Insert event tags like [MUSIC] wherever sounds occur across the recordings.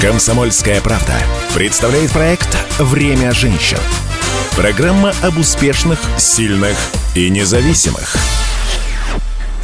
Комсомольская правда представляет проект «Время женщин». Программа об успешных, сильных и независимых.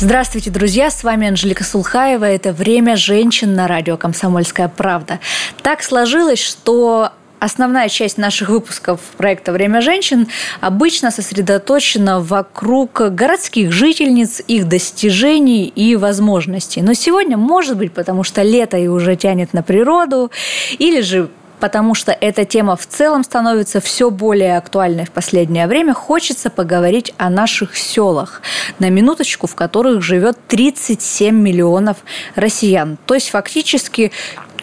Здравствуйте, друзья! С вами Анжелика Сулхаева. Это «Время женщин» на радио «Комсомольская правда». Так сложилось, что Основная часть наших выпусков проекта «Время женщин» обычно сосредоточена вокруг городских жительниц, их достижений и возможностей. Но сегодня, может быть, потому что лето и уже тянет на природу, или же потому что эта тема в целом становится все более актуальной в последнее время, хочется поговорить о наших селах, на минуточку, в которых живет 37 миллионов россиян. То есть фактически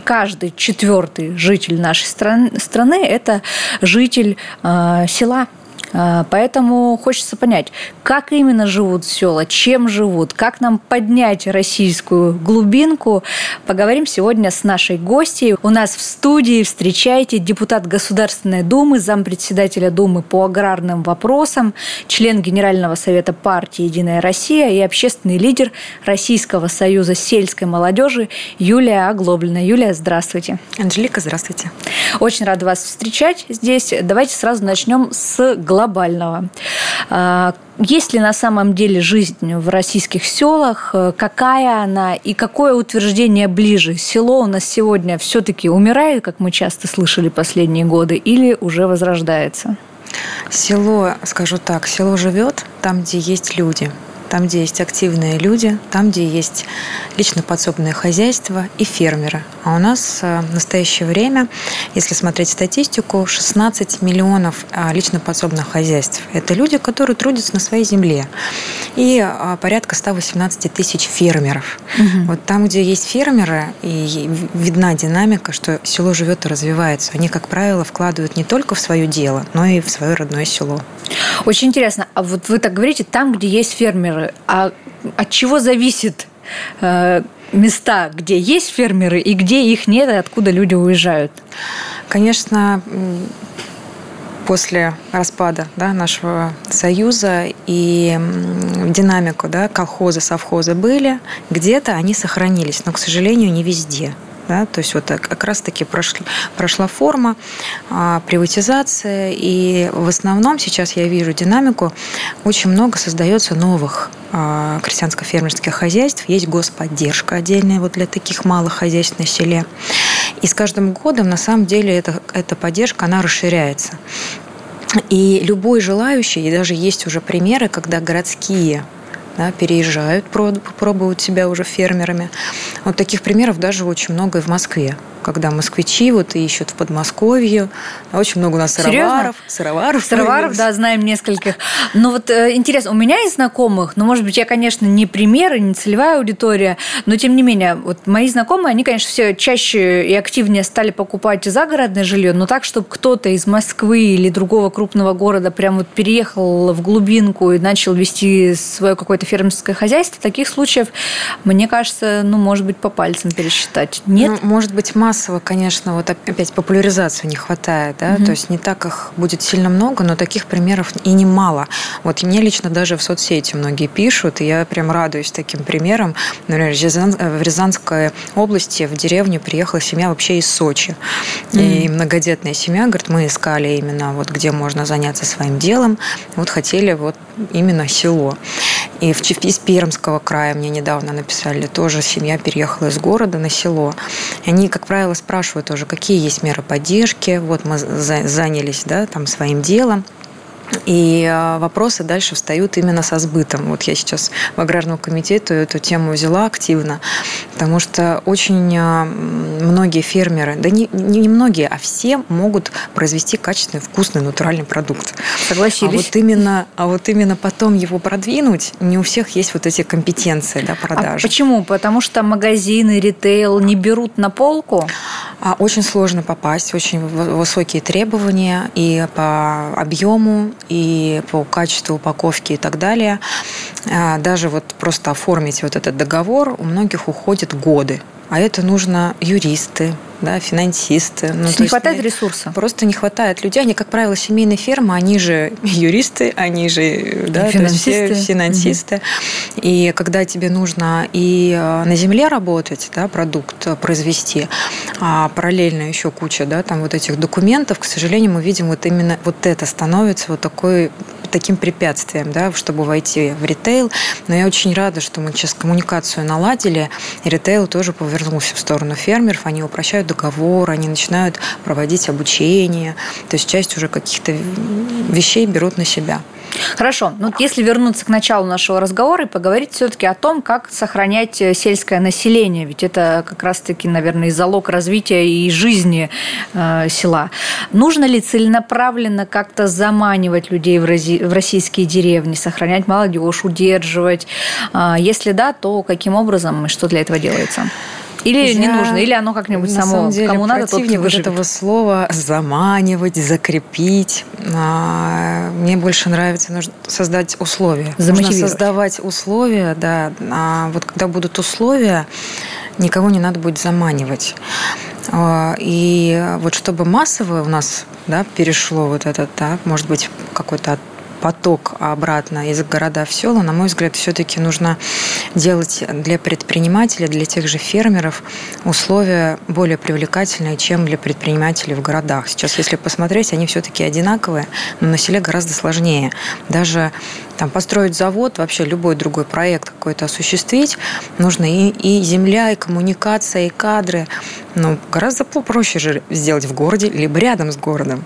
каждый четвертый житель нашей страны, это житель э, села. А, поэтому хочется понять, как именно живут села, чем живут, как нам поднять российскую глубинку. Поговорим сегодня с нашей гостьей. У нас в студии встречайте депутат Государственной Думы, зампредседателя Думы по аграрным вопросам, член Генерального совета партии «Единая Россия» и общественный лидер Российского союза сельской молодежи Юлия Оглоблина. Юлия, здравствуйте. Анжелика, здравствуйте. Очень рада вас встречать здесь. Давайте сразу начнем с главы глобального. А, есть ли на самом деле жизнь в российских селах? Какая она и какое утверждение ближе? Село у нас сегодня все-таки умирает, как мы часто слышали последние годы, или уже возрождается? Село, скажу так, село живет там, где есть люди там, где есть активные люди, там, где есть лично подсобное хозяйство и фермеры. А у нас э, в настоящее время, если смотреть статистику, 16 миллионов а, лично подсобных хозяйств. Это люди, которые трудятся на своей земле. И а, порядка 118 тысяч фермеров. Угу. Вот там, где есть фермеры, и видна динамика, что село живет и развивается. Они, как правило, вкладывают не только в свое дело, но и в свое родное село. Очень интересно. А вот вы так говорите, там, где есть фермеры, фермеры. А от чего зависит э, места, где есть фермеры и где их нет, и откуда люди уезжают? Конечно, после распада да, нашего союза и динамику да, колхоза, совхоза были, где-то они сохранились, но, к сожалению, не везде. Да? То есть вот как раз-таки прошла, прошла форма а, приватизация, и в основном сейчас я вижу динамику, очень много создается новых а, крестьянско-фермерских хозяйств, есть господдержка отдельная вот для таких малых хозяйств на селе. И с каждым годом на самом деле эта, эта поддержка, она расширяется. И любой желающий, и даже есть уже примеры, когда городские да, переезжают, пробуют себя уже фермерами. Вот таких примеров даже очень много и в Москве когда москвичи вот ищут в Подмосковье. Очень много у нас сыроваров. Сыроваров, сыроваров да, знаем нескольких. Но вот э, интересно, у меня есть знакомых, но, может быть, я, конечно, не пример не целевая аудитория, но, тем не менее, вот мои знакомые, они, конечно, все чаще и активнее стали покупать загородное жилье, но так, чтобы кто-то из Москвы или другого крупного города прям вот переехал в глубинку и начал вести свое какое-то фермерское хозяйство, таких случаев, мне кажется, ну, может быть, по пальцам пересчитать. Нет? Ну, может быть, массово, конечно, вот опять популяризации не хватает, да, угу. то есть не так их будет сильно много, но таких примеров и немало. Вот и мне лично даже в соцсети многие пишут, и я прям радуюсь таким примерам. Например, в Рязанской области в деревню приехала семья вообще из Сочи. Mm. И многодетная семья, говорит, мы искали именно вот где можно заняться своим делом, вот хотели вот именно село. И в, из Пермского края мне недавно написали, тоже семья переехала из города на село. И они, как правило, спрашивают тоже, какие есть меры поддержки. Вот мы занялись да, там, своим делом. И а, вопросы дальше встают именно со сбытом. Вот я сейчас в аграрном комитете эту тему взяла активно, потому что очень а, многие фермеры, да не, не многие, а все могут произвести качественный, вкусный, натуральный продукт. Согласились. А вот именно, а вот именно потом его продвинуть, не у всех есть вот эти компетенции да, продажи. А почему? Потому что магазины, ритейл не берут на полку? Очень сложно попасть, очень высокие требования и по объему, и по качеству упаковки и так далее. А, даже вот просто оформить вот этот договор у многих уходят годы. А это нужно юристы, да, финансисты. Ну, то не хватает есть, ресурса? Просто не хватает людей. Они, как правило, семейные фирмы, они же юристы, они же да, финансисты. Все финансисты. Угу. И когда тебе нужно и э, на земле работать, да, продукт произвести, а параллельно еще куча да, там вот этих документов, к сожалению, мы видим вот именно вот это становится вот такой таким препятствием, да, чтобы войти в ритейл. Но я очень рада, что мы сейчас коммуникацию наладили, и ритейл тоже повернулся в сторону фермеров. Они упрощают договор, они начинают проводить обучение. То есть часть уже каких-то вещей берут на себя. Хорошо. Ну, если вернуться к началу нашего разговора и поговорить все-таки о том, как сохранять э, сельское население, ведь это как раз-таки, наверное, и залог развития и жизни э, села. Нужно ли целенаправленно как-то заманивать людей в, рази- в российские деревни, сохранять молодежь, удерживать? Э, если да, то каким образом и что для этого делается? Или я, не нужно, или оно как-нибудь на само, самом деле, кому надо, тот вот этого слова заманивать, закрепить. А, мне больше нравится нужно создать условия. Нужно создавать условия, да. А вот когда будут условия, никого не надо будет заманивать. А, и вот чтобы массово у нас да, перешло вот это, да, может быть, какой-то поток обратно из города в села, на мой взгляд, все-таки нужно делать для предпринимателей, для тех же фермеров условия более привлекательные, чем для предпринимателей в городах. Сейчас, если посмотреть, они все-таки одинаковые, но на селе гораздо сложнее. Даже там, построить завод, вообще любой другой проект какой-то осуществить, нужно и, и земля, и коммуникация, и кадры. Но гораздо проще же сделать в городе, либо рядом с городом.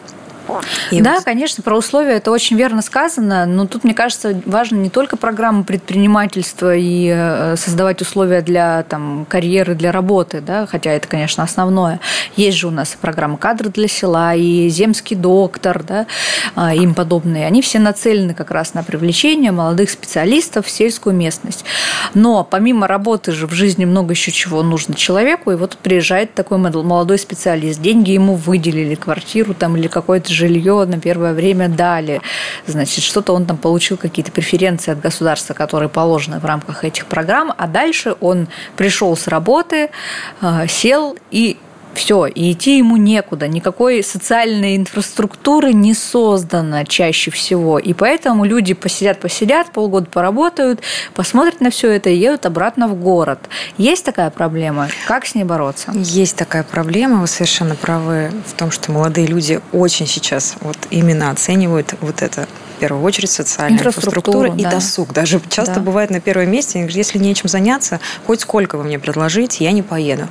И да, вот... конечно, про условия это очень верно сказано, но тут, мне кажется, важно не только программа предпринимательства и э, создавать условия для там, карьеры, для работы, да, хотя это, конечно, основное. Есть же у нас и программа кадры для села, и земский доктор, да, а, им подобные. Они все нацелены как раз на привлечение молодых специалистов в сельскую местность. Но помимо работы же в жизни много еще чего нужно человеку, и вот приезжает такой молодой специалист, деньги ему выделили, квартиру там или какой-то жилье на первое время дали. Значит, что-то он там получил какие-то преференции от государства, которые положены в рамках этих программ, а дальше он пришел с работы, э, сел и все, и идти ему некуда, никакой социальной инфраструктуры не создано чаще всего. И поэтому люди посидят-посидят, полгода поработают, посмотрят на все это и едут обратно в город. Есть такая проблема? Как с ней бороться? Есть такая проблема, вы совершенно правы в том, что молодые люди очень сейчас вот именно оценивают вот это в первую очередь социальная инфраструктура, и да. досуг. Даже часто да. бывает на первом месте, если нечем заняться, хоть сколько вы мне предложите, я не поеду.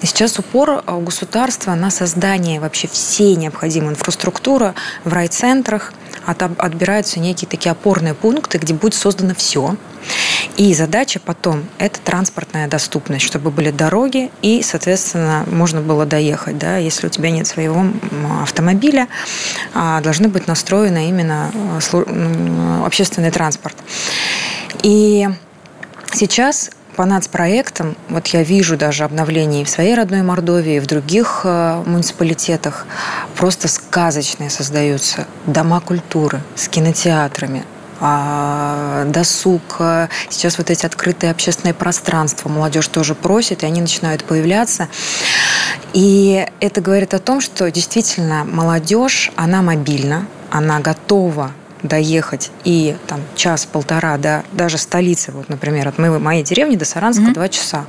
И сейчас упор у государства на создание вообще всей необходимой инфраструктуры в райцентрах, отбираются некие такие опорные пункты, где будет создано все. И задача потом – это транспортная доступность, чтобы были дороги и, соответственно, можно было доехать. Да? Если у тебя нет своего автомобиля, а, должны быть настроены именно а, общественный транспорт. И сейчас по нацпроектам, вот я вижу даже обновления и в своей родной Мордовии, и в других э, муниципалитетах, просто сказочные создаются дома культуры с кинотеатрами, а, досуг, э, сейчас вот эти открытые общественные пространства, молодежь тоже просит, и они начинают появляться. И это говорит о том, что действительно молодежь, она мобильна, она готова доехать и там час-полтора до даже столицы, вот, например, от моей, моей деревни до Саранска mm-hmm. два часа.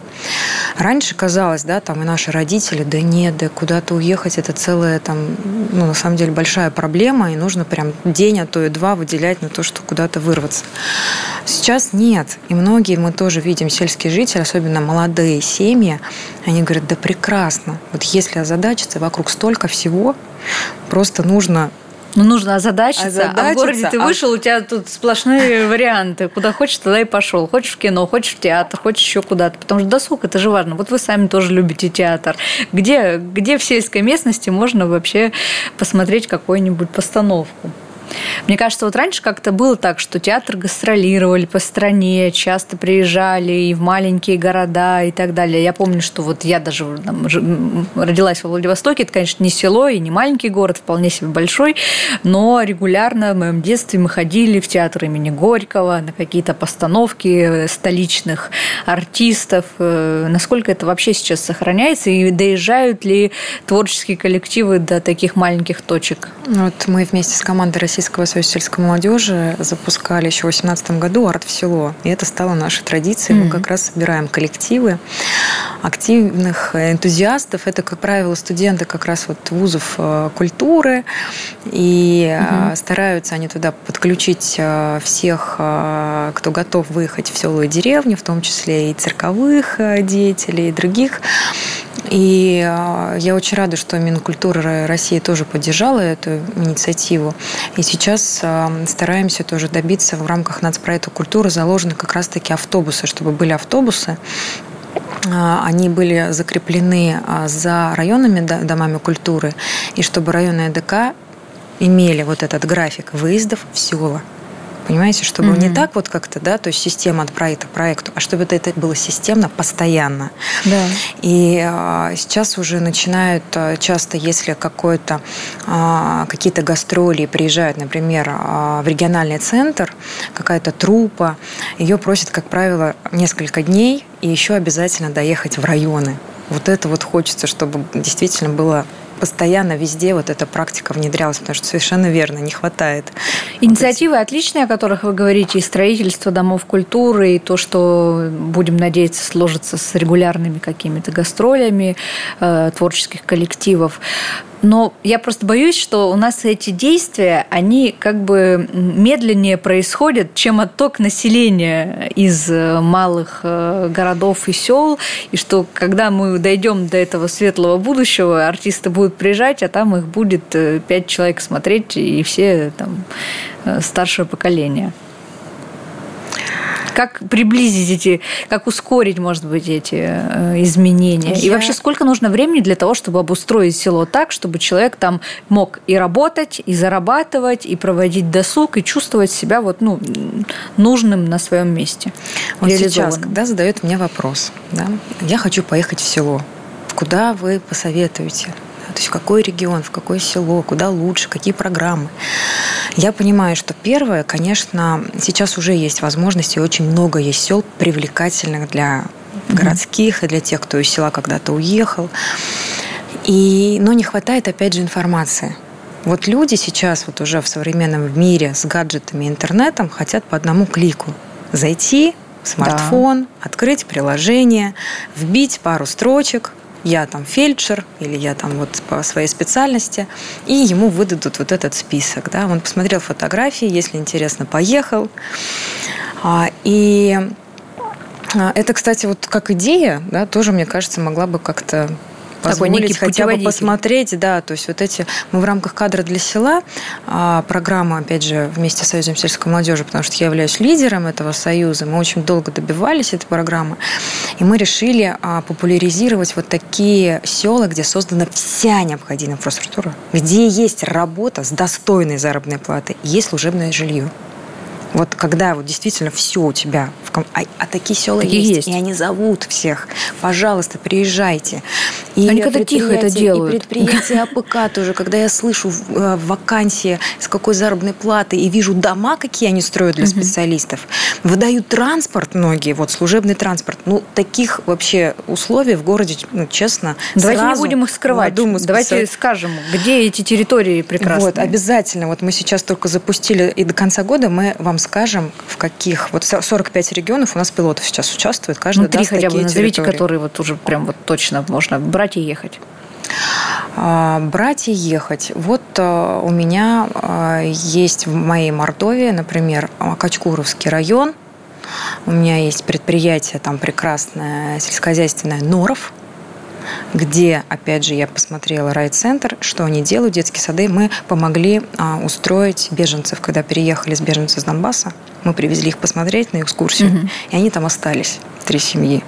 Раньше казалось, да, там и наши родители, да нет, да куда-то уехать, это целая там, ну, на самом деле большая проблема, и нужно прям день, а то и два выделять на то, что куда-то вырваться. Сейчас нет. И многие мы тоже видим, сельские жители, особенно молодые семьи, они говорят, да прекрасно. Вот если озадачиться, вокруг столько всего, просто нужно ну, нужно озадачиться, озадачиться, а в городе ты а вышел, у тебя тут сплошные [LAUGHS] варианты. Куда хочешь, туда и пошел. Хочешь в кино, хочешь в театр, хочешь еще куда-то. Потому что досуг – это же важно. Вот вы сами тоже любите театр. Где, где в сельской местности можно вообще посмотреть какую-нибудь постановку? Мне кажется, вот раньше как-то было так, что театр гастролировали по стране, часто приезжали и в маленькие города и так далее. Я помню, что вот я даже там, родилась во Владивостоке, это, конечно, не село и не маленький город, вполне себе большой, но регулярно в моем детстве мы ходили в театр имени Горького на какие-то постановки столичных артистов. Э, насколько это вообще сейчас сохраняется и доезжают ли творческие коллективы до таких маленьких точек? Вот мы вместе с командой Российского союза сельской молодежи запускали еще в 2018 году «Арт в село». И это стало нашей традицией. Mm-hmm. Мы как раз собираем коллективы активных энтузиастов. Это, как правило, студенты как раз вот вузов э, культуры. И mm-hmm. стараются они туда подключить э, всех, кто готов выехать в село и деревню, в том числе и цирковых деятелей, и других. И я очень рада, что Минкультура России тоже поддержала эту инициативу. И сейчас стараемся тоже добиться в рамках нацпроекта культуры заложены как раз-таки автобусы, чтобы были автобусы, а, они были закреплены а, за районными домами культуры, и чтобы районные ДК имели вот этот график выездов в села. Понимаете, чтобы mm-hmm. не так вот как-то, да, то есть система от проекта к проекту, а чтобы это, это было системно, постоянно. Да. И а, сейчас уже начинают а, часто, если какой-то а, какие-то гастроли приезжают, например, а, в региональный центр, какая-то трупа, ее просят, как правило, несколько дней и еще обязательно доехать в районы. Вот это вот хочется, чтобы действительно было постоянно везде вот эта практика внедрялась, потому что совершенно верно, не хватает. Инициативы отличные, о которых вы говорите, и строительство домов культуры, и то, что, будем надеяться, сложится с регулярными какими-то гастролями э, творческих коллективов. Но я просто боюсь, что у нас эти действия, они как бы медленнее происходят, чем отток населения из э, малых э, городов и сел, и что когда мы дойдем до этого светлого будущего, артисты будут приезжать, а там их будет э, пять человек смотреть, и все там старшее поколение. Как приблизить эти, как ускорить, может быть, эти э, изменения? Я... И вообще, сколько нужно времени для того, чтобы обустроить село так, чтобы человек там мог и работать, и зарабатывать, и проводить досуг, и чувствовать себя вот, ну, нужным на своем месте? Вот сейчас, когда задают мне вопрос, да, я хочу поехать в село, куда вы посоветуете? То есть в какой регион, в какое село, куда лучше, какие программы. Я понимаю, что первое, конечно, сейчас уже есть возможности, очень много есть сел привлекательных для городских и для тех, кто из села когда-то уехал. И, но не хватает, опять же, информации. Вот люди сейчас вот уже в современном мире с гаджетами и интернетом хотят по одному клику зайти в смартфон, да. открыть приложение, вбить пару строчек, я там фельдшер или я там вот по своей специальности, и ему выдадут вот этот список. Да? Он посмотрел фотографии, если интересно, поехал. А, и а, это, кстати, вот как идея, да, тоже, мне кажется, могла бы как-то позволить хотя бы посмотреть, да, то есть вот эти, мы в рамках кадра для села, а, программа, опять же, вместе с Союзом сельской молодежи, потому что я являюсь лидером этого союза, мы очень долго добивались этой программы, и мы решили а, популяризировать вот такие села, где создана вся необходимая инфраструктура, где есть работа с достойной заработной платой, есть служебное жилье. Вот когда вот действительно все у тебя, в ком... а, а такие села есть, есть, и они зовут всех, пожалуйста, приезжайте. И они когда тихо это делают. И предприятия [LAUGHS] АПК тоже, когда я слышу э, вакансии, с какой заработной платой, и вижу дома, какие они строят для специалистов, выдают транспорт многие, вот служебный транспорт. Ну, таких вообще условий в городе, ну, честно, Давайте не будем их скрывать. Думаю, Давайте скажем, где эти территории прекрасные. Вот, обязательно. Вот мы сейчас только запустили, и до конца года мы вам скажем, в каких. Вот 45 регионов у нас пилотов сейчас участвует. Каждый ну, три хотя бы назовите, территории. которые вот уже прям вот точно можно брать и ехать. А, брать и ехать. Вот а, у меня а, есть в моей Мордовии, например, Качкуровский район. У меня есть предприятие там прекрасное сельскохозяйственное Норов, где, опять же, я посмотрела райцентр, что они делают, детские сады. Мы помогли а, устроить беженцев, когда переехали с беженцев из Донбасса. Мы привезли их посмотреть на экскурсию, угу. и они там остались, три семьи.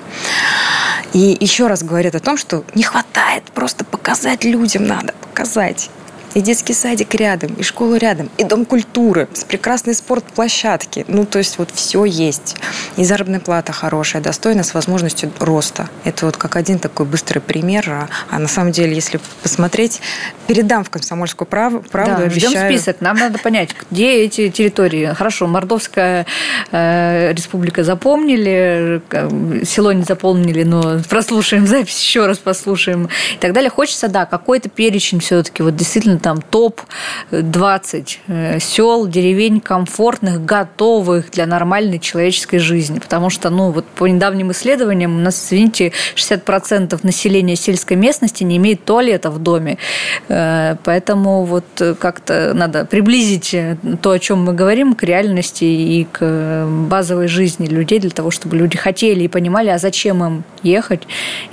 И еще раз говорят о том, что не хватает, просто показать людям надо, показать. И детский садик рядом, и школа рядом, и дом культуры с прекрасной спортплощадки. Ну, то есть вот все есть. И заработная плата хорошая, достойная, с возможностью роста. Это вот как один такой быстрый пример. А, на самом деле, если посмотреть, передам в комсомольскую правду, правду да, обещаю. Ждем список. Нам надо понять, где эти территории. Хорошо, Мордовская э, республика запомнили, село не запомнили, но прослушаем запись, еще раз послушаем и так далее. Хочется, да, какой-то перечень все-таки, вот действительно там топ-20 э, сел, деревень комфортных, готовых для нормальной человеческой жизни. Потому что, ну, вот по недавним исследованиям у нас, извините, 60% населения сельской местности не имеет туалета в доме. Э, поэтому вот как-то надо приблизить то, о чем мы говорим, к реальности и к базовой жизни людей для того, чтобы люди хотели и понимали, а зачем им ехать,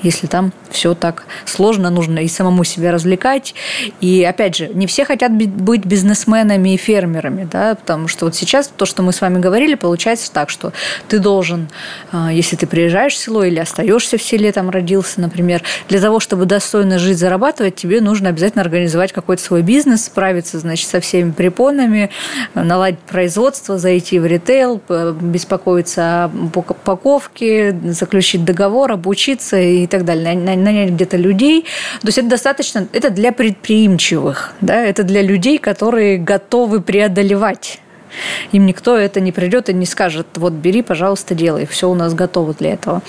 если там все так сложно, нужно и самому себя развлекать. И опять же, не все хотят быть бизнесменами и фермерами, да, потому что вот сейчас то, что мы с вами говорили, получается так, что ты должен, а, если ты приезжаешь в село или остаешься в селе, там родился, например, для того, чтобы достойно жить, зарабатывать, тебе нужно обязательно организовать какой-то свой бизнес, справиться, значит, со всеми препонами, наладить производство, зайти в ритейл, беспокоиться о упаковке, заключить договор, обучиться и так далее, нанять где-то людей. То есть это достаточно, это для предприимчивых, да, это для людей, которые готовы преодолевать им никто это не придет и не скажет, вот бери, пожалуйста, делай, все у нас готово для этого.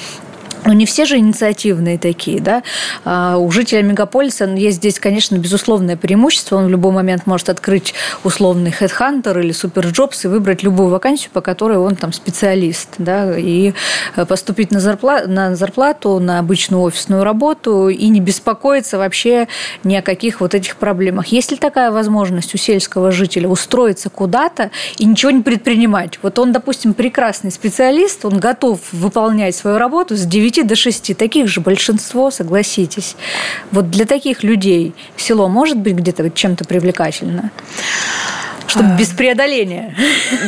Но не все же инициативные такие, да. А у жителя мегаполиса есть здесь, конечно, безусловное преимущество. Он в любой момент может открыть условный HeadHunter или SuperJobs и выбрать любую вакансию, по которой он там специалист, да, и поступить на, зарплату, на зарплату, на обычную офисную работу и не беспокоиться вообще ни о каких вот этих проблемах. Есть ли такая возможность у сельского жителя устроиться куда-то и ничего не предпринимать? Вот он, допустим, прекрасный специалист, он готов выполнять свою работу с 9 9 до 6. Таких же большинство, согласитесь. Вот для таких людей село может быть где-то чем-то привлекательно? Чтобы без преодоления.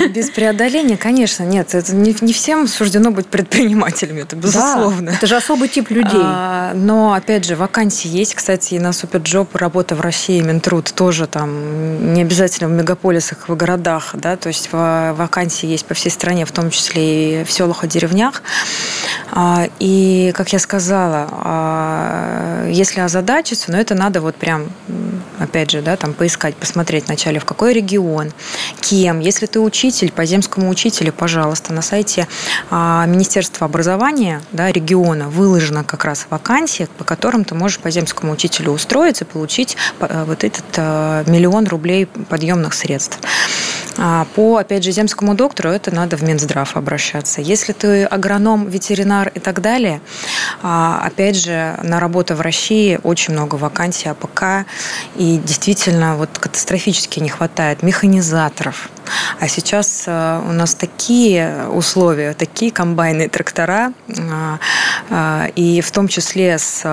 Без преодоления, конечно, нет. Это не, не всем суждено быть предпринимателями, это безусловно. Да, это же особый тип людей. А, но, опять же, вакансии есть. Кстати, и на Superjob работа в России, Минтруд тоже там не обязательно в мегаполисах, в городах. Да? То есть вакансии есть по всей стране, в том числе и в селах и деревнях. А, и, как я сказала, а, если озадачиться, но это надо вот прям, опять же, да, там поискать, посмотреть вначале, в какой регион, регион, кем. Если ты учитель, по земскому учителю, пожалуйста, на сайте а, Министерства образования да, региона выложена как раз вакансия, по которым ты можешь по земскому учителю устроиться, получить э, вот этот а, миллион рублей подъемных средств. А по, опять же, земскому доктору это надо в Минздрав обращаться. Если ты агроном, ветеринар и так далее, опять же, на работу в России очень много вакансий АПК, и действительно вот катастрофически не хватает механизаторов. А сейчас э, у нас такие условия, такие комбайны, трактора, э, э, и в том числе с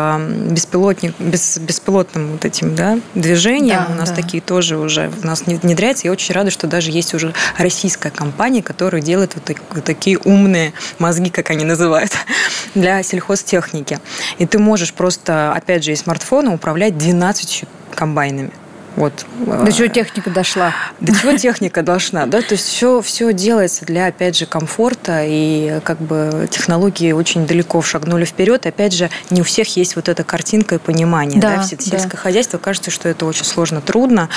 беспилотник, без, беспилотным вот этим да, движением да, у нас да. такие тоже уже у нас внедряются. Я очень рада, что даже есть уже российская компания, которая делает вот, вот такие умные мозги, как они называют, [LAUGHS] для сельхозтехники. И ты можешь просто, опять же, из смартфона управлять 12 комбайнами. Вот. До чего техника дошла? До чего техника дошла, да, то есть все, все делается для, опять же, комфорта, и как бы технологии очень далеко шагнули вперед. Опять же, не у всех есть вот эта картинка и понимание, да, да? сельское да. хозяйство, кажется, что это очень сложно, трудно,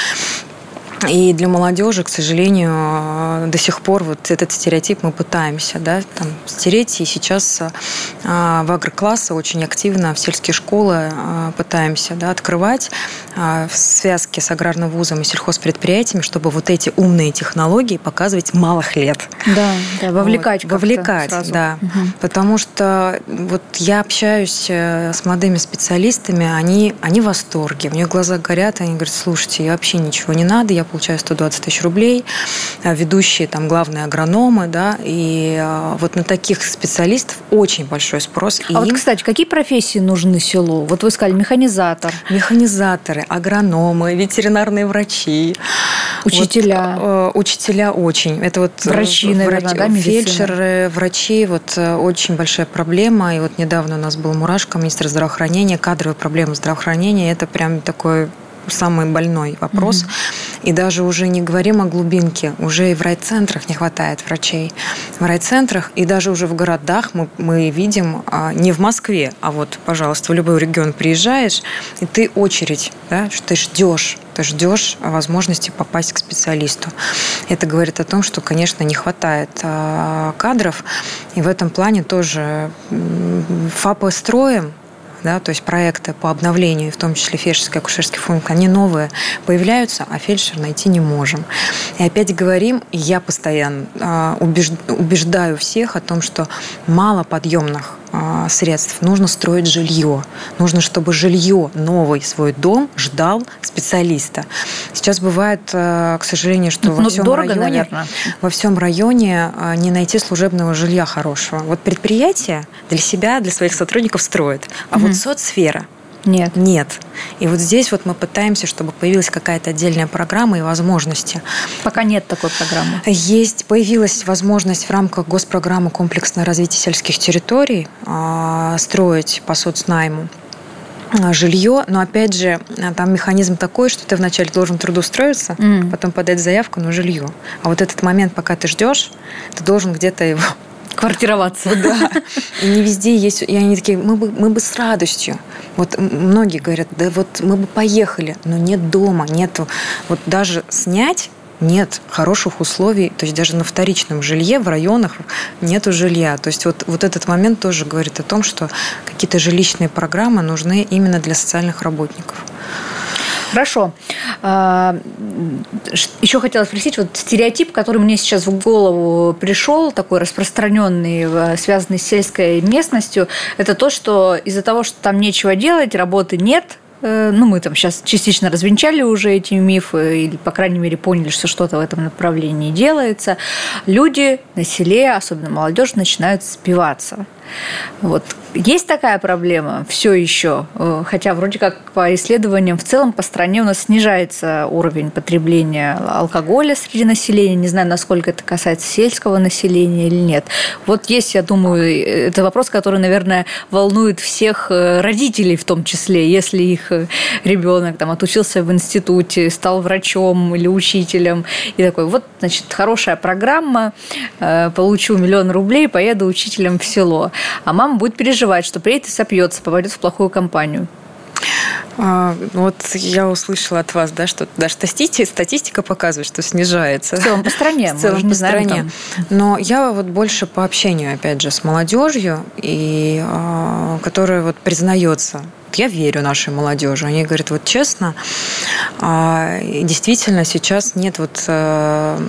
и для молодежи, к сожалению, до сих пор вот этот стереотип мы пытаемся да, там, стереть. И сейчас а, в агроклассы очень активно в сельские школы а, пытаемся да, открывать в связке с аграрным вузом и сельхозпредприятиями, чтобы вот эти умные технологии показывать малых лет. Да, да вовлекать вот, Вовлекать, сразу. да. Угу. Потому что вот я общаюсь э, с молодыми специалистами, они, они в восторге, у них глаза горят, они говорят, слушайте, я вообще ничего не надо, я получаю 120 тысяч рублей, а ведущие там главные агрономы, да, и а, вот на таких специалистов очень большой спрос. А и вот, кстати, какие профессии нужны селу? Вот вы сказали механизатор. Механизаторы, агрономы, ветеринарные врачи. Учителя. Вот, э, учителя очень. Это вот э, врачи, наверное, врач, да, медицина? Фельдшеры, врачи, вот э, очень большая проблема. И вот недавно у нас был Мурашко, министр здравоохранения, кадровые проблемы здравоохранения. Это прям такой самый больной вопрос. Угу. И даже уже не говорим о глубинке, уже и в райцентрах не хватает врачей. В райцентрах и даже уже в городах мы, мы видим, а, не в Москве, а вот, пожалуйста, в любой регион приезжаешь, и ты очередь, да, что ты ждешь, ты ждешь возможности попасть к специалисту. Это говорит о том, что, конечно, не хватает а, кадров, и в этом плане тоже ФАПы строим, да, то есть проекты по обновлению, в том числе фельдшерской акушерский функции, они новые появляются, а фельдшер найти не можем. И опять говорим, я постоянно а, убеждаю всех о том, что мало подъемных средств. Нужно строить жилье. Нужно, чтобы жилье, новый свой дом ждал специалиста. Сейчас бывает, а, к сожалению, что во ну, всем дорого, районе, наверное. во всем районе а, не найти служебного жилья хорошего. Вот предприятие для себя, для своих сотрудников строит, а угу. вот соцсфера нет. Нет. И вот здесь вот мы пытаемся, чтобы появилась какая-то отдельная программа и возможности. Пока нет такой программы. Есть. Появилась возможность в рамках госпрограммы «Комплексное развитие сельских территорий» а, строить по соцнайму а, жилье, но опять же там механизм такой, что ты вначале должен трудоустроиться, mm. потом подать заявку на жилье. А вот этот момент, пока ты ждешь, ты должен где-то его квартироваться. Да. И не везде есть. И они такие, мы бы, мы бы с радостью. Вот многие говорят, да вот мы бы поехали, но нет дома, нету. Вот даже снять нет хороших условий, то есть даже на вторичном жилье в районах нету жилья. То есть вот, вот этот момент тоже говорит о том, что какие-то жилищные программы нужны именно для социальных работников. Хорошо. А, Еще хотела спросить, вот стереотип, который мне сейчас в голову пришел, такой распространенный, связанный с сельской местностью, это то, что из-за того, что там нечего делать, работы нет, э, ну, мы там сейчас частично развенчали уже эти мифы, или, по крайней мере, поняли, что что-то в этом направлении делается, люди на селе, особенно молодежь, начинают спиваться. Вот есть такая проблема все еще, э, хотя вроде как по исследованиям в целом по стране у нас снижается уровень потребления алкоголя среди населения. Не знаю, насколько это касается сельского населения или нет. Вот есть, я думаю, это вопрос, который, наверное, волнует всех э, родителей в том числе, если их э, ребенок там отучился в институте, стал врачом или учителем и такой, вот, значит, хорошая программа, получу миллион рублей, поеду учителем в село. А мама будет переживать, что приедет и сопьется, попадет в плохую компанию. А, вот я услышала от вас, да, что даже статистика, статистика показывает, что снижается. В целом по стране. [LAUGHS] В целом по стране. Но я вот больше по общению, опять же, с молодежью, и, а, которая вот признается я верю нашей молодежи. Они говорят, вот честно, а, действительно сейчас нет вот... Э,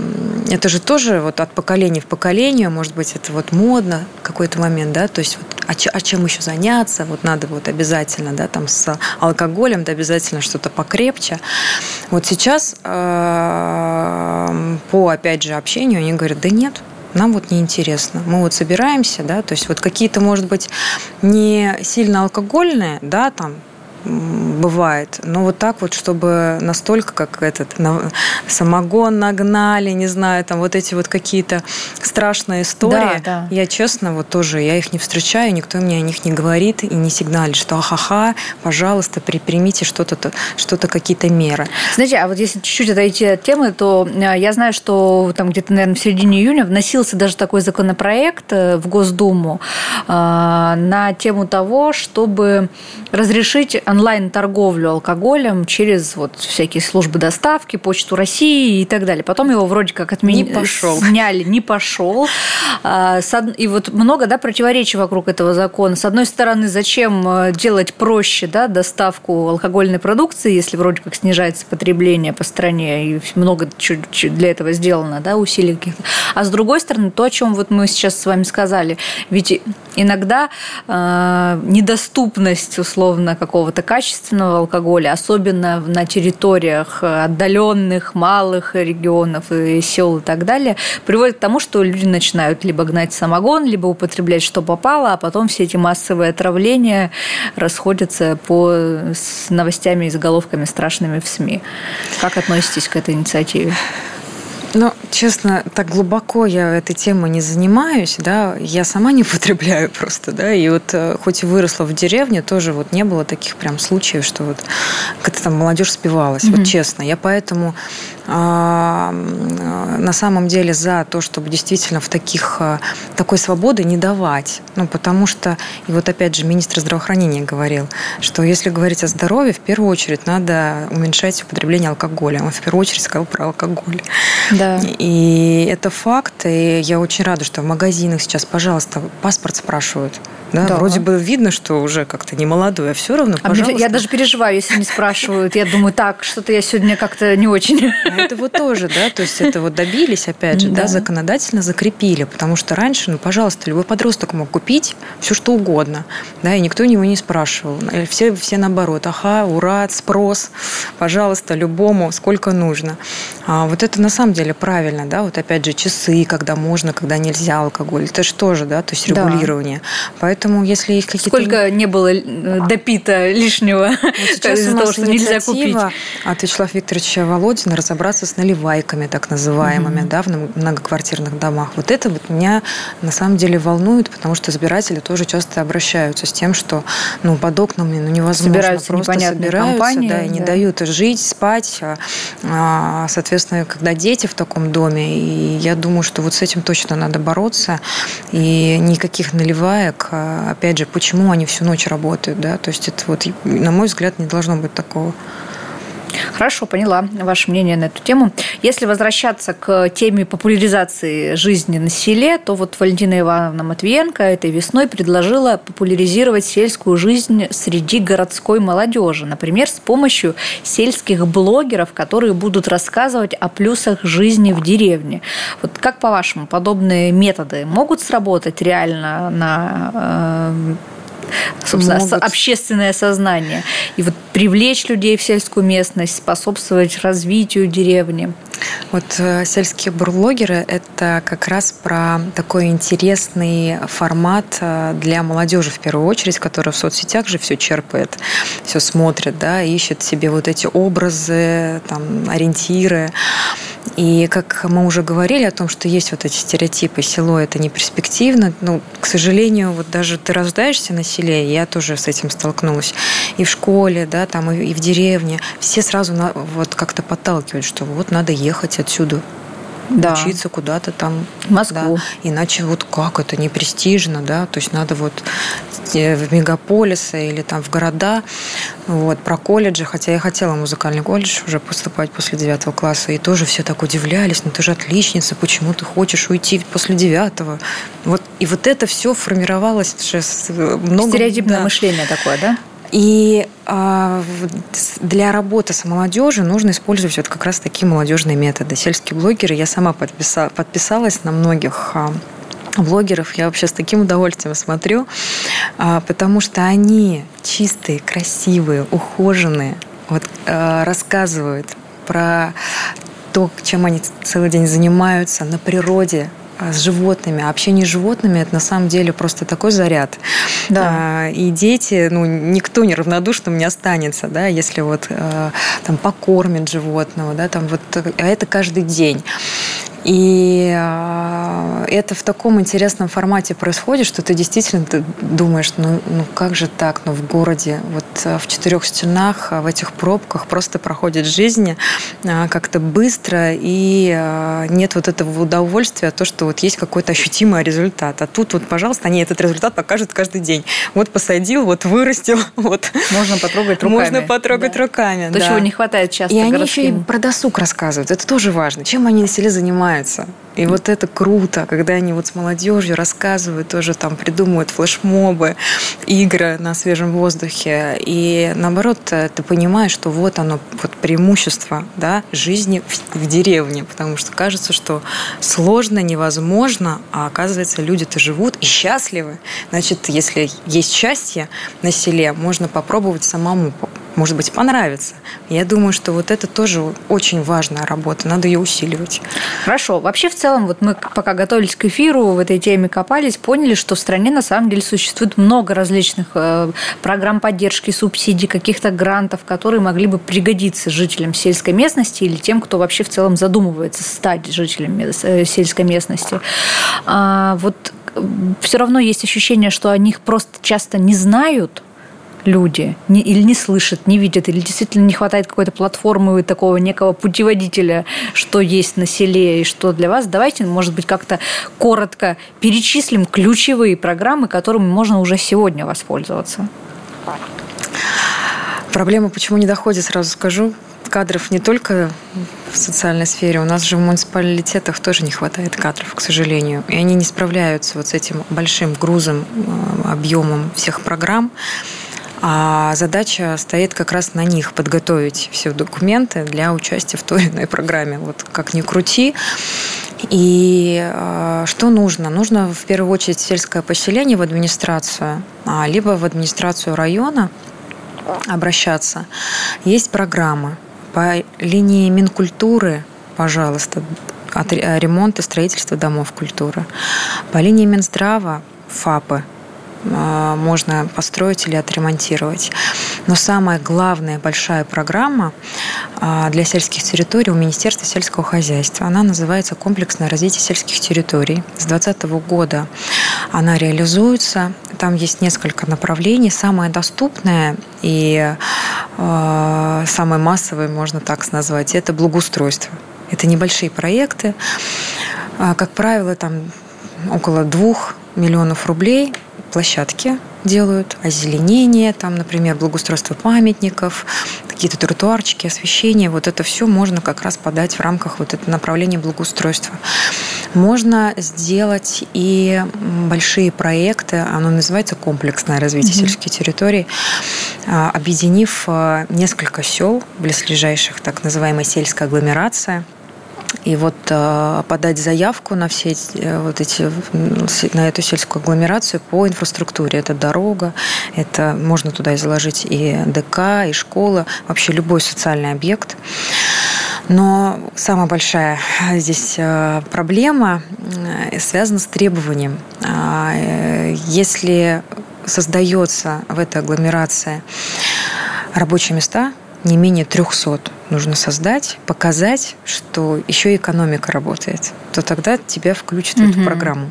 это же тоже вот от поколения в поколение, может быть, это вот модно какой-то момент, да, то есть вот, а, а чем еще заняться? Вот надо вот обязательно, да, там с алкоголем, да, обязательно что-то покрепче. Вот сейчас э, по, опять же, общению они говорят, да нет, нам вот неинтересно. Мы вот собираемся, да, то есть вот какие-то, может быть, не сильно алкогольные, да, там бывает. Но вот так вот, чтобы настолько, как этот самогон нагнали, не знаю, там вот эти вот какие-то страшные истории. Да, да. Я честно, вот тоже, я их не встречаю, никто мне о них не говорит и не сигналит, что ахаха, пожалуйста, примите что-то, что-то какие-то меры. Знаете, а вот если чуть-чуть отойти от темы, то э, я знаю, что там где-то, наверное, в середине июня вносился даже такой законопроект э, в Госдуму э, на тему того, чтобы разрешить онлайн-торговлю алкоголем через вот всякие службы доставки, Почту России и так далее. Потом его вроде как отменили. Не пошел. Сняли, не пошел. А, и вот много да, противоречий вокруг этого закона. С одной стороны, зачем э, делать проще да, доставку алкогольной продукции, если вроде как снижается потребление по стране, и много для этого сделано, да, усилий каких-то. А с другой стороны, то, о чем вот мы сейчас с вами сказали, ведь иногда э, недоступность условно какого-то качественного алкоголя, особенно на территориях отдаленных, малых регионов и сел и так далее, приводит к тому, что люди начинают либо гнать самогон, либо употреблять что попало, а потом все эти массовые отравления расходятся по с новостями и заголовками страшными в СМИ. Как относитесь к этой инициативе? Честно, так глубоко я этой темой не занимаюсь, да, я сама не [LAUGHS] потребляю просто, да, и вот э, хоть и выросла в деревне, тоже вот не было таких прям случаев, что вот как-то там молодежь спивалась, mm-hmm. вот честно. Я поэтому на самом деле за то, чтобы действительно в таких, э, такой свободы не давать. Ну, потому что, и вот опять же министр здравоохранения говорил, что если говорить о здоровье, в первую очередь надо уменьшать употребление алкоголя. Он в первую очередь сказал про алкоголь. Да. И это факт, и я очень рада, что в магазинах сейчас, пожалуйста, паспорт спрашивают. Да, да. Вроде бы видно, что уже как-то не молодой, а все равно, пожалуйста. А я даже переживаю, если не спрашивают. Я думаю, так, что-то я сегодня как-то не очень. А это вот тоже, да, то есть это вот добились, опять же, да. да, законодательно закрепили, потому что раньше, ну, пожалуйста, любой подросток мог купить все, что угодно, да, и никто него не спрашивал. Все, все наоборот, ага, ура, спрос, пожалуйста, любому, сколько нужно. А вот это на самом деле правильно, да, вот опять же часы, когда можно, когда нельзя алкоголь, это же тоже, да, то есть регулирование. Да. Поэтому если есть какие-то... Сколько не было э, допито лишнего вот из-за того, что нельзя купить. от Вячеслава Викторовича Володина разобраться с наливайками, так называемыми, mm-hmm. да, в многоквартирных домах. Вот это вот меня на самом деле волнует, потому что избиратели тоже часто обращаются с тем, что ну, под окнами ну, невозможно собираются просто собираются, компании, да, и не дают жить, спать, а, а, соответственно, соответственно, когда дети в таком доме, и я думаю, что вот с этим точно надо бороться, и никаких наливаек, а, опять же, почему они всю ночь работают, да, то есть это вот, на мой взгляд, не должно быть такого. Хорошо, поняла ваше мнение на эту тему. Если возвращаться к теме популяризации жизни на селе, то вот Валентина Ивановна Матвиенко этой весной предложила популяризировать сельскую жизнь среди городской молодежи, например, с помощью сельских блогеров, которые будут рассказывать о плюсах жизни в деревне. Вот как по-вашему, подобные методы могут сработать реально на э, собственно, могут... общественное сознание. И вот привлечь людей в сельскую местность, способствовать развитию деревни. Вот э, сельские блогеры – это как раз про такой интересный формат э, для молодежи в первую очередь, которая в соцсетях же все черпает, все смотрит, да, ищет себе вот эти образы, там, ориентиры. И как мы уже говорили о том, что есть вот эти стереотипы, село это не перспективно, ну, к сожалению, вот даже ты рождаешься на селе, я тоже с этим столкнулась, и в школе, да, там, и в деревне, все сразу на, вот как-то подталкивают, что вот надо ехать отсюда, да. учиться куда-то там. В Москву. Да. Иначе вот как это не престижно, да, то есть надо вот э, в мегаполисы или там в города, вот, про колледжи, хотя я хотела в музыкальный колледж уже поступать после девятого класса, и тоже все так удивлялись, ну ты же отличница, почему ты хочешь уйти после девятого? Вот, и вот это все формировалось уже много... Стереотипное да. мышление такое, да? И для работы с молодежью нужно использовать вот как раз такие молодежные методы. Сельские блогеры, я сама подписа, подписалась на многих а, блогеров я вообще с таким удовольствием смотрю, а, потому что они чистые, красивые, ухоженные, вот рассказывают про то, чем они целый день занимаются на природе, а, с животными. А общение с животными это на самом деле просто такой заряд. Да. А, и дети, ну, никто неравнодушным не останется, да, если вот а, там покормит животного, да, там вот, а это каждый день. И а, это в таком интересном формате происходит, что ты действительно ты думаешь, ну, ну как же так, ну в городе, вот а, в четырех стенах, а, в этих пробках просто проходит жизнь как-то быстро, и нет вот этого удовольствия, то, что вот есть какой-то ощутимый результат. А тут вот, пожалуйста, они этот результат покажут каждый день. Вот посадил, вот вырастил, [LAUGHS] вот. Можно потрогать руками. Можно потрогать да. руками, То, да. чего не хватает часто И городским. они еще и про досуг рассказывают. Это тоже важно. Чем они на селе занимаются? Занимается. И вот это круто, когда они вот с молодежью рассказывают, тоже там придумывают флешмобы, игры на свежем воздухе. И наоборот, ты понимаешь, что вот оно, вот преимущество да, жизни в, в деревне. Потому что кажется, что сложно, невозможно, а оказывается, люди-то живут и счастливы. Значит, если есть счастье на селе, можно попробовать самому может быть, понравится. Я думаю, что вот это тоже очень важная работа, надо ее усиливать. Хорошо. Вообще, в целом, вот мы пока готовились к эфиру, в этой теме копались, поняли, что в стране на самом деле существует много различных э, программ поддержки, субсидий, каких-то грантов, которые могли бы пригодиться жителям сельской местности или тем, кто вообще в целом задумывается стать жителем э, сельской местности. А вот все равно есть ощущение, что о них просто часто не знают, люди не, или не слышат, не видят, или действительно не хватает какой-то платформы такого некого путеводителя, что есть на селе и что для вас. Давайте, может быть, как-то коротко перечислим ключевые программы, которыми можно уже сегодня воспользоваться. Проблема, почему не доходит, сразу скажу. Кадров не только в социальной сфере, у нас же в муниципалитетах тоже не хватает кадров, к сожалению. И они не справляются вот с этим большим грузом, э, объемом всех программ. А задача стоит как раз на них подготовить все документы для участия в той или иной программе. Вот как ни крути. И э, что нужно? Нужно в первую очередь сельское поселение в администрацию, а, либо в администрацию района обращаться. Есть программы по линии Минкультуры, пожалуйста, от ремонта строительства домов культуры. По линии Минздрава ФАПы – можно построить или отремонтировать. Но самая главная большая программа а, для сельских территорий у Министерства сельского хозяйства. Она называется «Комплексное развитие сельских территорий». С 2020 года она реализуется. Там есть несколько направлений. Самое доступное и э, самое массовое, можно так назвать, это благоустройство. Это небольшие проекты. Как правило, там около двух миллионов рублей площадки делают, озеленение, там, например, благоустройство памятников, какие-то тротуарчики, освещение. Вот это все можно как раз подать в рамках вот этого направления благоустройства. Можно сделать и большие проекты, оно называется комплексное развитие mm-hmm. сельских территорий, а, объединив а, несколько сел близлежащих, так называемая сельская агломерация – и вот э, подать заявку на все э, вот эти, на эту сельскую агломерацию по инфраструктуре. Это дорога, это можно туда и заложить и ДК, и школа, вообще любой социальный объект. Но самая большая здесь э, проблема связана с требованием. А, если создается в этой агломерации рабочие места, не менее 300 нужно создать, показать, что еще и экономика работает, то тогда тебя включат в эту программу.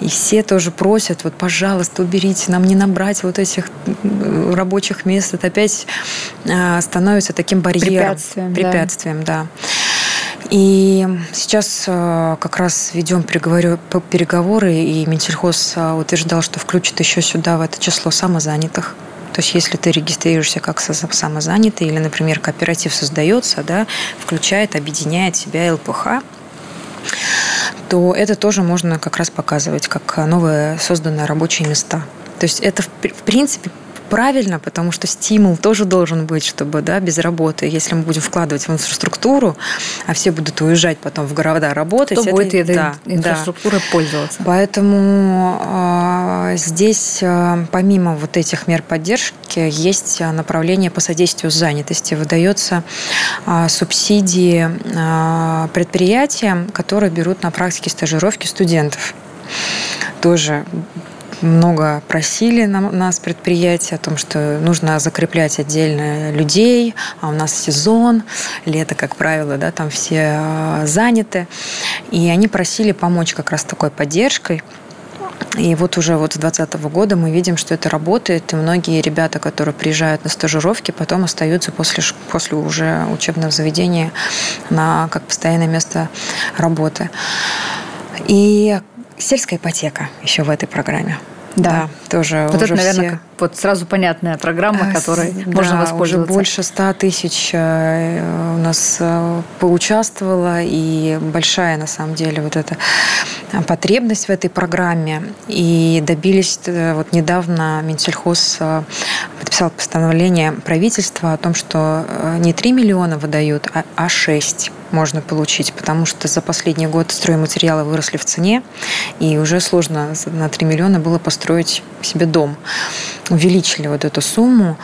И все тоже просят, вот, пожалуйста, уберите, нам не набрать вот этих рабочих мест. Это опять а, становится таким барьером. Препятствием, Препятствием, да. да. И сейчас а, как раз ведем переговоры, и Минсельхоз а, утверждал, что включит еще сюда в это число самозанятых. То есть, если ты регистрируешься как самозанятый или, например, кооператив создается, да, включает, объединяет себя ЛПХ, то это тоже можно как раз показывать как новые созданные рабочие места. То есть это, в принципе, правильно, потому что стимул тоже должен быть, чтобы да, без работы, если мы будем вкладывать в инфраструктуру, а все будут уезжать потом в города работать. Кто это, будет этой да, инфраструктурой да. пользоваться? Поэтому э, здесь, э, помимо вот этих мер поддержки, есть направление по содействию занятости. Выдается э, субсидии э, предприятиям, которые берут на практике стажировки студентов тоже много просили нас предприятия о том, что нужно закреплять отдельно людей, а у нас сезон, лето, как правило, да, там все а, заняты. И они просили помочь как раз такой поддержкой. И вот уже вот с 2020 года мы видим, что это работает, и многие ребята, которые приезжают на стажировки, потом остаются после, после уже учебного заведения на как постоянное место работы. И Сельская ипотека еще в этой программе. Да, да тоже вот это, наверное, все... вот сразу понятная программа, которой да, можно воспользоваться. уже больше ста тысяч э, у нас э, поучаствовало, и большая, на самом деле, вот эта потребность в этой программе. И добились, э, вот недавно Минсельхоз подписал постановление правительства о том, что не 3 миллиона выдают, а 6. А можно получить, потому что за последний год стройматериалы выросли в цене, и уже сложно на 3 миллиона было построить себе дом. Увеличили вот эту сумму,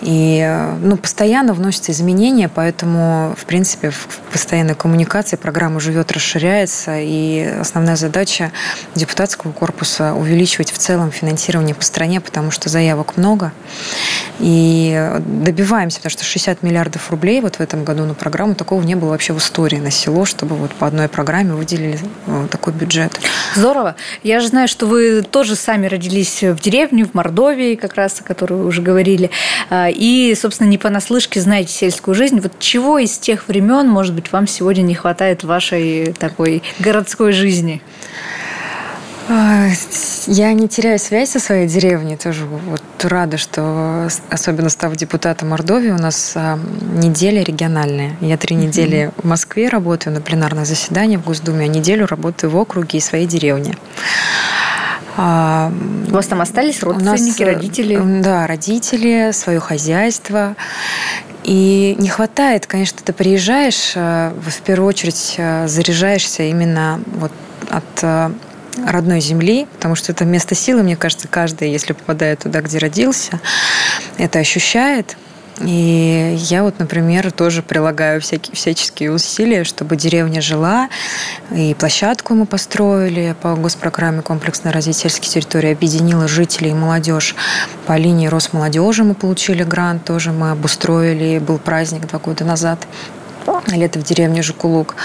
и ну, постоянно вносятся изменения, поэтому, в принципе, в постоянной коммуникации программа живет, расширяется, и основная задача депутатского корпуса увеличивать в целом финансирование по стране, потому что заявок много, и добиваемся, потому что 60 миллиардов рублей вот в этом году на программу такого не было вообще в истории на село, чтобы вот по одной программе выделили э, такой бюджет. Здорово. Я же знаю, что вы тоже сами родились в деревне, в Мордовии, как раз, о которой вы уже говорили, а, и, собственно, не понаслышке знаете сельскую жизнь. Вот чего из тех времен, может быть, вам сегодня не хватает в вашей такой городской жизни? А, я не теряю связь со своей деревней, тоже вот рада, что, особенно став депутатом Мордовии, у нас а, неделя региональная. Я три недели в Москве работаю на пленарных заседаниях в Госдуме, а неделю работаю в округе и своей деревне. А, у вас там остались родственники, нас, э, родители? Да, родители, свое хозяйство. И не хватает, конечно, ты приезжаешь, э, в первую очередь э, заряжаешься именно вот от родной земли, потому что это место силы, мне кажется, каждый, если попадает туда, где родился, это ощущает. И я вот, например, тоже прилагаю всякие, всяческие усилия, чтобы деревня жила. И площадку мы построили по госпрограмме «Комплексное развитие сельских территорий», объединила жителей и молодежь. По линии Росмолодежи мы получили грант, тоже мы обустроили. Был праздник два года назад лето в деревне Жукулук.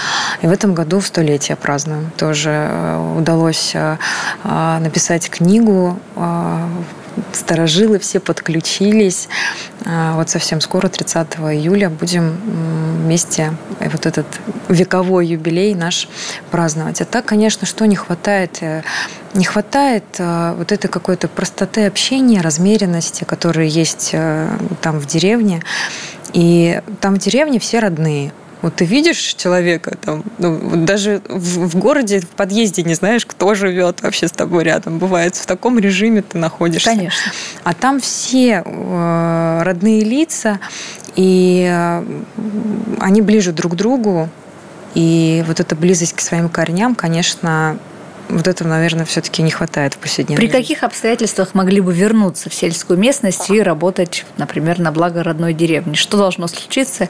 И в этом году в столетие празднуем. Тоже э, удалось э, э, написать книгу старожилы все подключились. Вот совсем скоро, 30 июля, будем вместе вот этот вековой юбилей наш праздновать. А так, конечно, что не хватает? Не хватает вот этой какой-то простоты общения, размеренности, которые есть там в деревне. И там в деревне все родные. Вот ты видишь человека там, ну, даже в, в городе, в подъезде не знаешь, кто живет вообще с тобой рядом. Бывает, в таком режиме ты находишься. Конечно. А там все э, родные лица, и э, они ближе друг к другу. И вот эта близость к своим корням, конечно, вот этого, наверное, все-таки не хватает в повседневной При каких обстоятельствах могли бы вернуться в сельскую местность и работать, например, на благо родной деревни? Что должно случиться?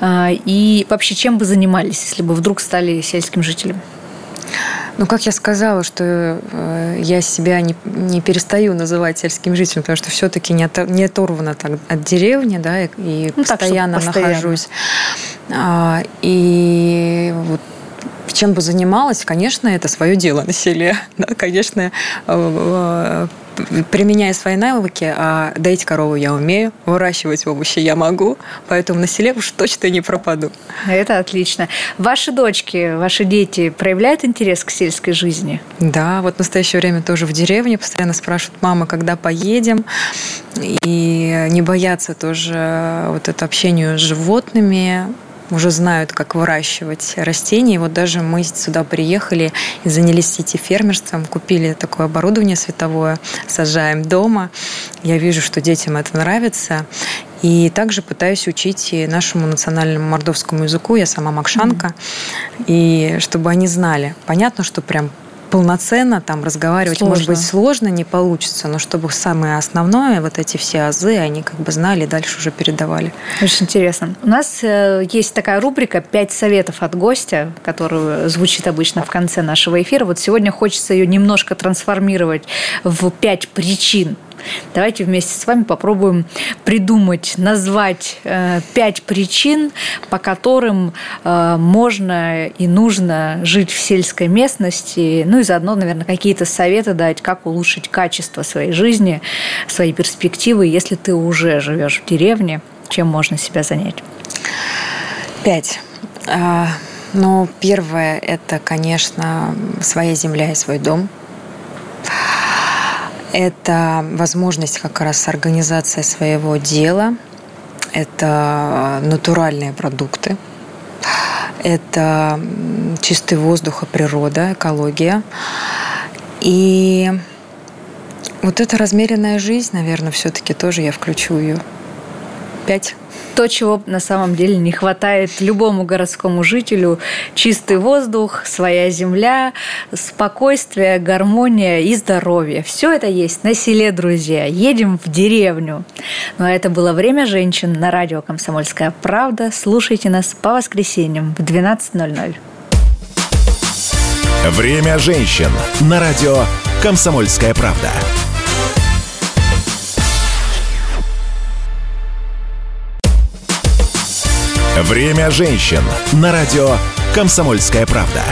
А, и вообще, чем бы занимались, если бы вдруг стали сельским жителем? Ну, как я сказала, что э, я себя не, не перестаю называть сельским жителем, потому что все-таки не, от, не оторвана так от деревни, да, и, и ну, постоянно, так, постоянно нахожусь. А, и вот чем бы занималась, конечно, это свое дело на селе. [LAUGHS] Да, конечно, э, э, применяя свои навыки, а доить корову я умею, выращивать овощи я могу, поэтому на селе уж точно не пропаду. Это отлично. Ваши дочки, ваши дети проявляют интерес к сельской жизни? Да, вот в настоящее время тоже в деревне постоянно спрашивают, мама, когда поедем? И не боятся тоже вот это общению с животными, уже знают, как выращивать растения. И вот даже мы сюда приехали и занялись сети-фермерством, купили такое оборудование световое, сажаем дома. Я вижу, что детям это нравится. И также пытаюсь учить и нашему национальному мордовскому языку. Я сама макшанка. Mm-hmm. И чтобы они знали. Понятно, что прям полноценно там разговаривать, сложно. может быть, сложно, не получится, но чтобы самое основное, вот эти все азы, они как бы знали и дальше уже передавали. Очень интересно. У нас э, есть такая рубрика «Пять советов от гостя», которая звучит обычно в конце нашего эфира. Вот сегодня хочется ее немножко трансформировать в пять причин Давайте вместе с вами попробуем придумать, назвать э, пять причин, по которым э, можно и нужно жить в сельской местности, ну и заодно, наверное, какие-то советы дать, как улучшить качество своей жизни, свои перспективы, если ты уже живешь в деревне, чем можно себя занять. Пять. А, ну, первое – это, конечно, своя земля и свой дом. Это возможность как раз организации своего дела, это натуральные продукты, это чистый воздух и природа, экология. И вот эта размеренная жизнь, наверное, все-таки тоже я включу ее. Пять. То, чего на самом деле не хватает любому городскому жителю. Чистый воздух, своя земля, спокойствие, гармония и здоровье. Все это есть на селе, друзья. Едем в деревню. Ну а это было «Время женщин» на радио «Комсомольская правда». Слушайте нас по воскресеньям в 12.00. «Время женщин» на радио «Комсомольская правда». «Время женщин» на радио «Комсомольская правда».